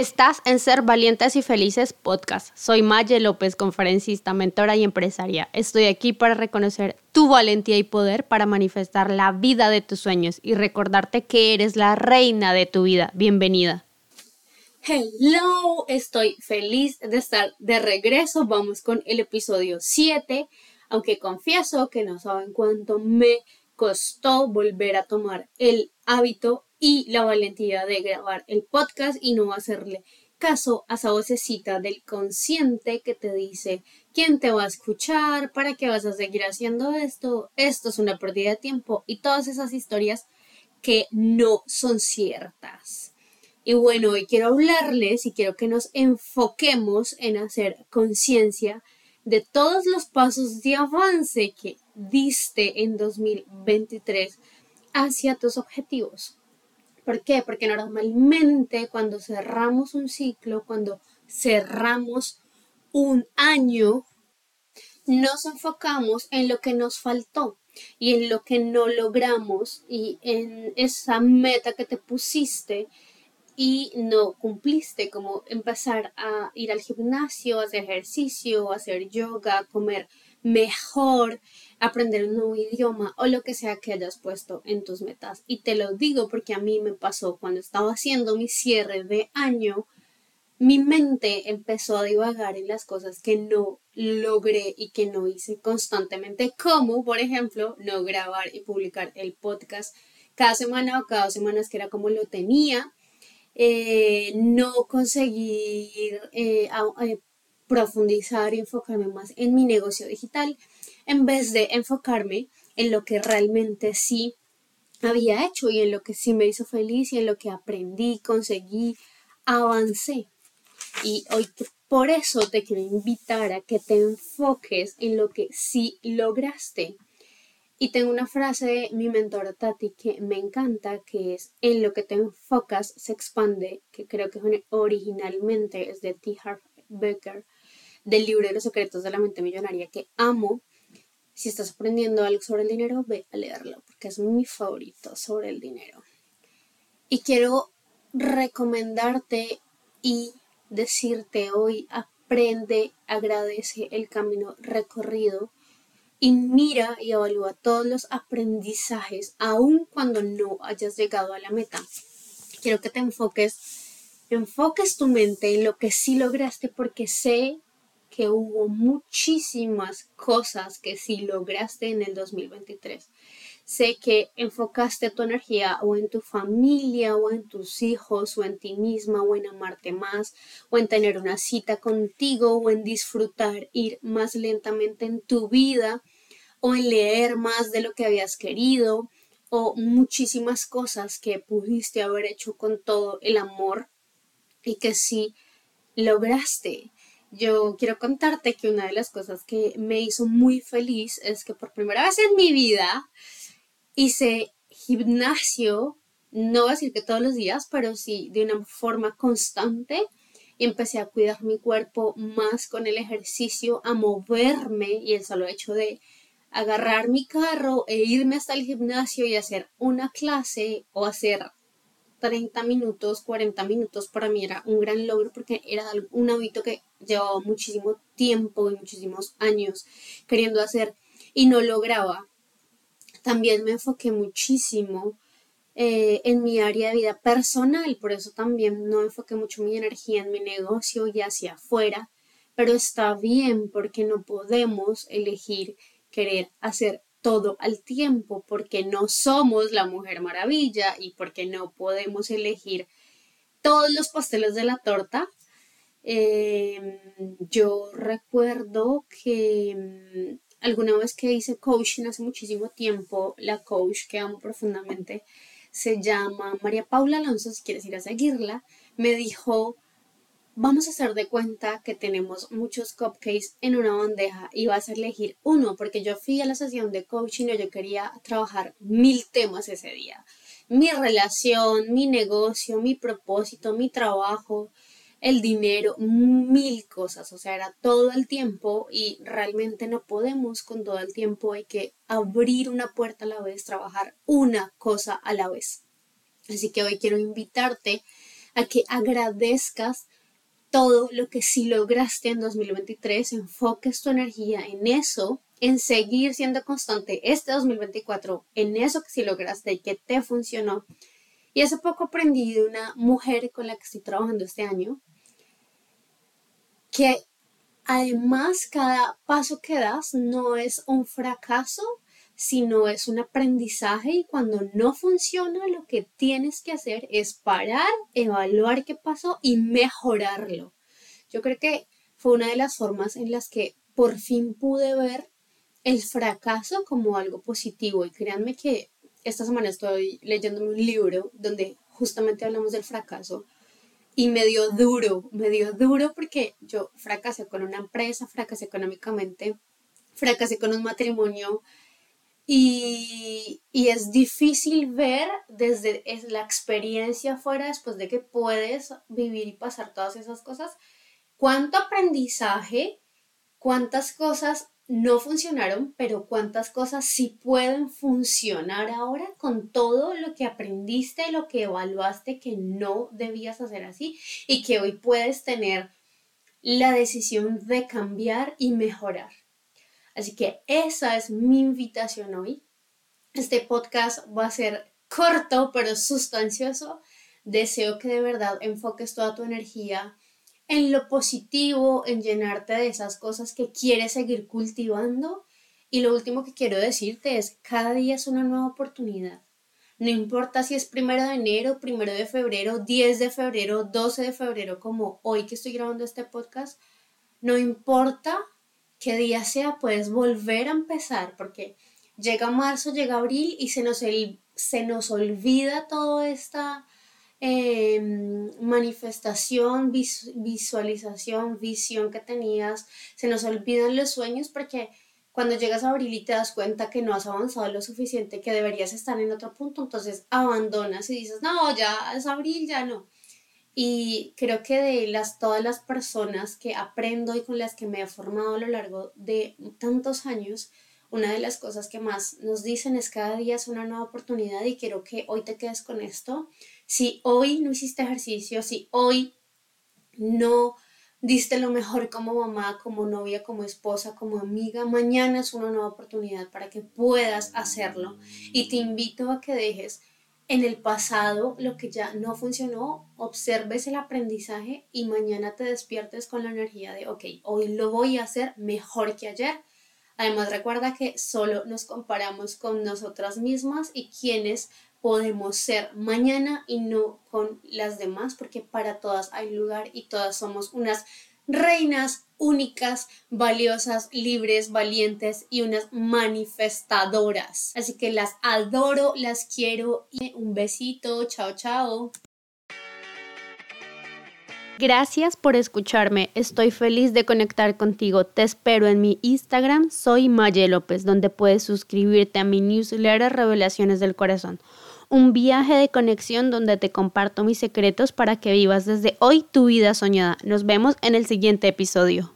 Estás en Ser Valientes y Felices Podcast. Soy Maye López, conferencista, mentora y empresaria. Estoy aquí para reconocer tu valentía y poder para manifestar la vida de tus sueños y recordarte que eres la reina de tu vida. Bienvenida. Hello, estoy feliz de estar de regreso. Vamos con el episodio 7, aunque confieso que no saben cuánto me costó volver a tomar el hábito y la valentía de grabar el podcast y no hacerle caso a esa vocecita del consciente que te dice quién te va a escuchar, para qué vas a seguir haciendo esto, esto es una pérdida de tiempo y todas esas historias que no son ciertas. Y bueno, hoy quiero hablarles y quiero que nos enfoquemos en hacer conciencia de todos los pasos de avance que diste en 2023 hacia tus objetivos. ¿Por qué? Porque normalmente cuando cerramos un ciclo, cuando cerramos un año, nos enfocamos en lo que nos faltó y en lo que no logramos y en esa meta que te pusiste y no cumpliste, como empezar a ir al gimnasio, hacer ejercicio, hacer yoga, comer mejor, aprender un nuevo idioma o lo que sea que hayas puesto en tus metas. Y te lo digo porque a mí me pasó cuando estaba haciendo mi cierre de año, mi mente empezó a divagar en las cosas que no logré y que no hice constantemente, como por ejemplo no grabar y publicar el podcast cada semana o cada dos semanas que era como lo tenía, eh, no conseguir eh, eh, profundizar y enfocarme más en mi negocio digital en vez de enfocarme en lo que realmente sí había hecho y en lo que sí me hizo feliz y en lo que aprendí, conseguí, avancé. Y hoy por eso te quiero invitar a que te enfoques en lo que sí lograste. Y tengo una frase de mi mentora Tati que me encanta, que es en lo que te enfocas se expande, que creo que originalmente es de T. Harv Becker del libro de los secretos de la mente millonaria que amo. Si estás aprendiendo algo sobre el dinero, ve a leerlo porque es mi favorito sobre el dinero. Y quiero recomendarte y decirte hoy, aprende, agradece el camino recorrido y mira y evalúa todos los aprendizajes, aun cuando no hayas llegado a la meta. Quiero que te enfoques, enfoques tu mente en lo que sí lograste porque sé que hubo muchísimas cosas que sí lograste en el 2023. Sé que enfocaste tu energía o en tu familia o en tus hijos o en ti misma o en amarte más o en tener una cita contigo o en disfrutar ir más lentamente en tu vida o en leer más de lo que habías querido o muchísimas cosas que pudiste haber hecho con todo el amor y que sí lograste yo quiero contarte que una de las cosas que me hizo muy feliz es que por primera vez en mi vida hice gimnasio, no voy a decir que todos los días, pero sí de una forma constante. Y empecé a cuidar mi cuerpo más con el ejercicio, a moverme y el solo hecho de agarrar mi carro e irme hasta el gimnasio y hacer una clase o hacer 30 minutos, 40 minutos para mí era un gran logro porque era un hábito que llevaba muchísimo tiempo y muchísimos años queriendo hacer y no lograba. También me enfoqué muchísimo eh, en mi área de vida personal, por eso también no enfoqué mucho mi energía en mi negocio y hacia afuera, pero está bien porque no podemos elegir querer hacer todo al tiempo, porque no somos la Mujer Maravilla y porque no podemos elegir todos los pasteles de la torta. Em, yo recuerdo que em, alguna vez que hice coaching hace muchísimo tiempo, la coach que amo profundamente se llama María Paula Alonso, si quieres ir a seguirla, me dijo, vamos a hacer de cuenta que tenemos muchos cupcakes en una bandeja y vas a elegir uno, porque yo fui a la sesión de coaching y yo quería trabajar mil temas ese día. Mi relación, mi negocio, mi propósito, mi trabajo, el dinero, mil cosas, o sea, era todo el tiempo y realmente no podemos con todo el tiempo, hay que abrir una puerta a la vez, trabajar una cosa a la vez. Así que hoy quiero invitarte a que agradezcas todo lo que sí lograste en 2023, enfoques tu energía en eso, en seguir siendo constante este 2024, en eso que sí lograste y que te funcionó. Y hace poco aprendí de una mujer con la que estoy trabajando este año, que además cada paso que das no es un fracaso, sino es un aprendizaje y cuando no funciona lo que tienes que hacer es parar, evaluar qué pasó y mejorarlo. Yo creo que fue una de las formas en las que por fin pude ver el fracaso como algo positivo y créanme que esta semana estoy leyendo un libro donde justamente hablamos del fracaso y me dio duro, me dio duro porque yo fracasé con una empresa, fracasé económicamente, fracasé con un matrimonio y, es difícil ver desde la experiencia afuera, después de que puedes vivir y pasar todas esas cosas, cuánto aprendizaje, cuántas cosas no funcionaron, pero cuántas cosas sí pueden funcionar ahora con todo lo que aprendiste, lo que evaluaste que no debías hacer así y que hoy puedes tener la decisión de cambiar y mejorar. Así que esa es mi invitación hoy. Este podcast va a ser corto pero sustancioso. Deseo que de verdad enfoques toda tu energía en lo positivo, en llenarte de esas cosas que quieres seguir cultivando. Y lo último que quiero decirte es, cada día es una nueva oportunidad. No importa si es primero de enero, primero de febrero, 10 de febrero, 12 de febrero, como hoy que estoy grabando este podcast, no importa qué día sea, puedes volver a empezar, porque llega marzo, llega abril y se nos, se nos olvida toda esta em, manifestación, visualización, visión que tenías, se nos olvidan los sueños porque cuando llegas a abril y te das cuenta que no has avanzado lo suficiente, que deberías estar en otro punto, entonces abandonas y dices, no, ya es abril, ya no. Y creo que de las, todas las personas que aprendo y con las que me he formado a lo largo de tantos años, una de las cosas que más nos dicen es cada día es una nueva oportunidad y quiero que hoy te quedes con esto. Si hoy no hiciste ejercicio, si hoy no diste lo mejor como mamá, como novia, como esposa, como amiga, mañana es una nueva oportunidad para que puedas hacerlo. Y te invito a que dejes en el pasado lo que ya no funcionó, observes el aprendizaje y mañana te despiertes con la energía de, ok, hoy lo voy a hacer mejor que ayer. Además, recuerda que solo nos comparamos con nosotras mismas y quienes podemos ser mañana y no con las demás, porque para todas hay lugar y todas somos unas reinas únicas, valiosas, libres, valientes y unas manifestadoras. Así que las adoro, las quiero y un besito, chao, chao. Gracias por escucharme. Estoy feliz de conectar contigo. Te espero en mi Instagram, soy Maye López, donde puedes suscribirte a mi newsletter Revelaciones del Corazón un viaje de conexión donde te comparto mis secretos para que vivas desde hoy tu vida soñada. Nos vemos en el siguiente episodio.